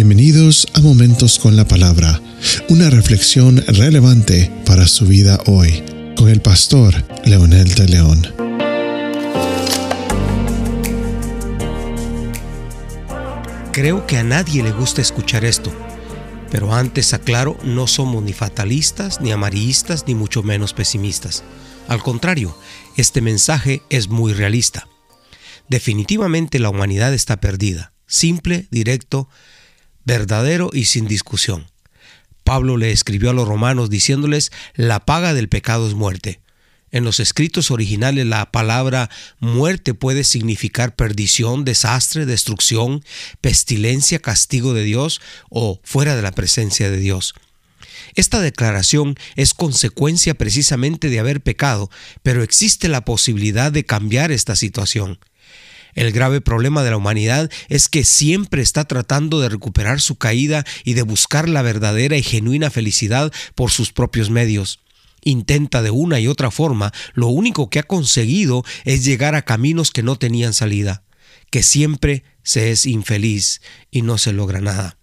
Bienvenidos a Momentos con la Palabra, una reflexión relevante para su vida hoy, con el pastor Leonel de León. Creo que a nadie le gusta escuchar esto, pero antes aclaro, no somos ni fatalistas, ni amarillistas, ni mucho menos pesimistas. Al contrario, este mensaje es muy realista. Definitivamente la humanidad está perdida, simple, directo, verdadero y sin discusión. Pablo le escribió a los romanos diciéndoles, la paga del pecado es muerte. En los escritos originales la palabra muerte puede significar perdición, desastre, destrucción, pestilencia, castigo de Dios o fuera de la presencia de Dios. Esta declaración es consecuencia precisamente de haber pecado, pero existe la posibilidad de cambiar esta situación. El grave problema de la humanidad es que siempre está tratando de recuperar su caída y de buscar la verdadera y genuina felicidad por sus propios medios. Intenta de una y otra forma, lo único que ha conseguido es llegar a caminos que no tenían salida, que siempre se es infeliz y no se logra nada.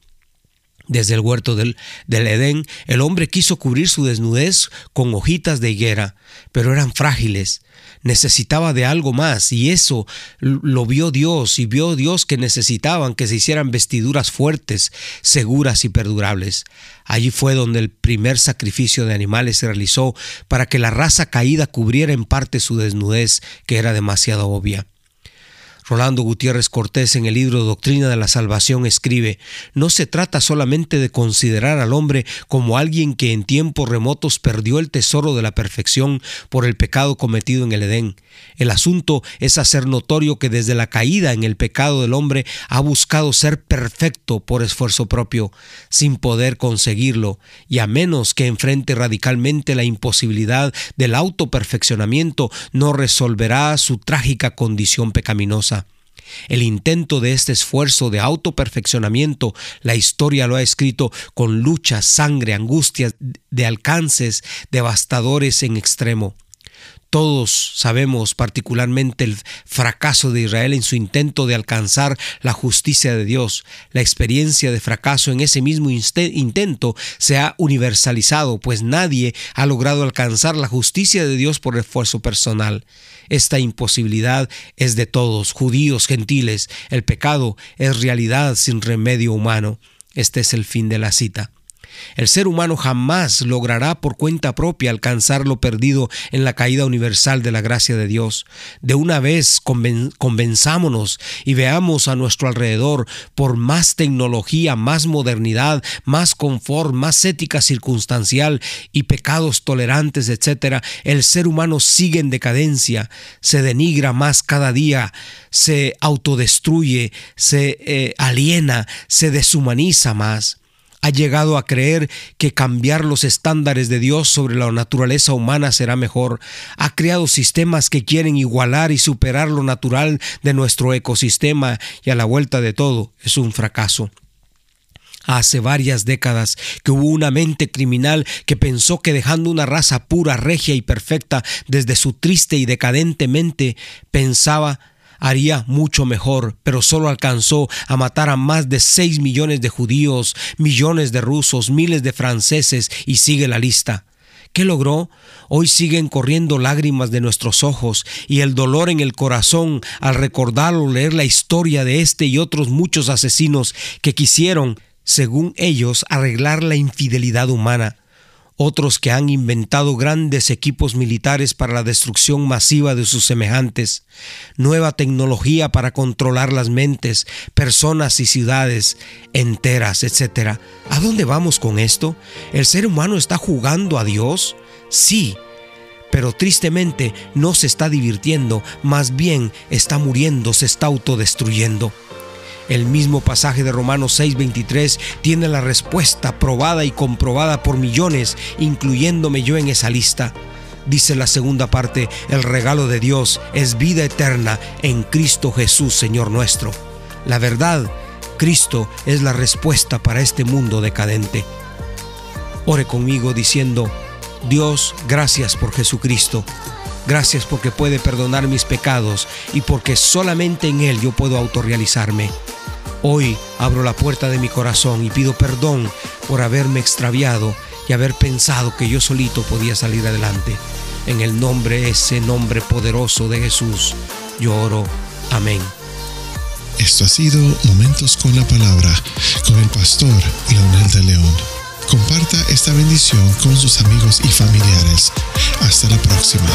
Desde el huerto del, del, Edén, el hombre quiso cubrir su desnudez con hojitas de higuera, pero eran frágiles, necesitaba de algo más y eso lo vio Dios y vio Dios que necesitaban que se hicieran vestiduras fuertes, seguras y perdurables. Allí fue donde el primer sacrificio de animales se realizó para que la raza caída cubriera en parte su desnudez, que era demasiado obvia. Rolando Gutiérrez Cortés en el libro Doctrina de la Salvación escribe, no se trata solamente de considerar al hombre como alguien que en tiempos remotos perdió el tesoro de la perfección por el pecado cometido en el Edén. El asunto es hacer notorio que desde la caída en el pecado del hombre ha buscado ser perfecto por esfuerzo propio, sin poder conseguirlo, y a menos que enfrente radicalmente la imposibilidad del autoperfeccionamiento, no resolverá su trágica condición pecaminosa. El intento de este esfuerzo de autoperfeccionamiento, la historia lo ha escrito con lucha, sangre, angustias, de alcances devastadores en extremo. Todos sabemos particularmente el fracaso de Israel en su intento de alcanzar la justicia de Dios. La experiencia de fracaso en ese mismo intento se ha universalizado, pues nadie ha logrado alcanzar la justicia de Dios por esfuerzo personal. Esta imposibilidad es de todos, judíos, gentiles. El pecado es realidad sin remedio humano. Este es el fin de la cita. El ser humano jamás logrará por cuenta propia alcanzar lo perdido en la caída universal de la gracia de Dios. De una vez convenzámonos y veamos a nuestro alrededor por más tecnología, más modernidad, más confort, más ética circunstancial y pecados tolerantes, etc., el ser humano sigue en decadencia, se denigra más cada día, se autodestruye, se eh, aliena, se deshumaniza más ha llegado a creer que cambiar los estándares de Dios sobre la naturaleza humana será mejor. Ha creado sistemas que quieren igualar y superar lo natural de nuestro ecosistema y a la vuelta de todo es un fracaso. Hace varias décadas que hubo una mente criminal que pensó que dejando una raza pura, regia y perfecta desde su triste y decadente mente, pensaba haría mucho mejor, pero solo alcanzó a matar a más de 6 millones de judíos, millones de rusos, miles de franceses y sigue la lista. ¿Qué logró? Hoy siguen corriendo lágrimas de nuestros ojos y el dolor en el corazón al recordar o leer la historia de este y otros muchos asesinos que quisieron, según ellos, arreglar la infidelidad humana otros que han inventado grandes equipos militares para la destrucción masiva de sus semejantes, nueva tecnología para controlar las mentes, personas y ciudades enteras, etc. ¿A dónde vamos con esto? ¿El ser humano está jugando a Dios? Sí, pero tristemente no se está divirtiendo, más bien está muriendo, se está autodestruyendo. El mismo pasaje de Romanos 6:23 tiene la respuesta probada y comprobada por millones, incluyéndome yo en esa lista. Dice la segunda parte, el regalo de Dios es vida eterna en Cristo Jesús, Señor nuestro. La verdad, Cristo es la respuesta para este mundo decadente. Ore conmigo diciendo, Dios, gracias por Jesucristo. Gracias porque puede perdonar mis pecados y porque solamente en Él yo puedo autorrealizarme. Hoy abro la puerta de mi corazón y pido perdón por haberme extraviado y haber pensado que yo solito podía salir adelante. En el nombre, ese nombre poderoso de Jesús, yo oro. Amén. Esto ha sido Momentos con la Palabra con el pastor Leonel de León. Comparta esta bendición con sus amigos y familiares. Hasta la próxima.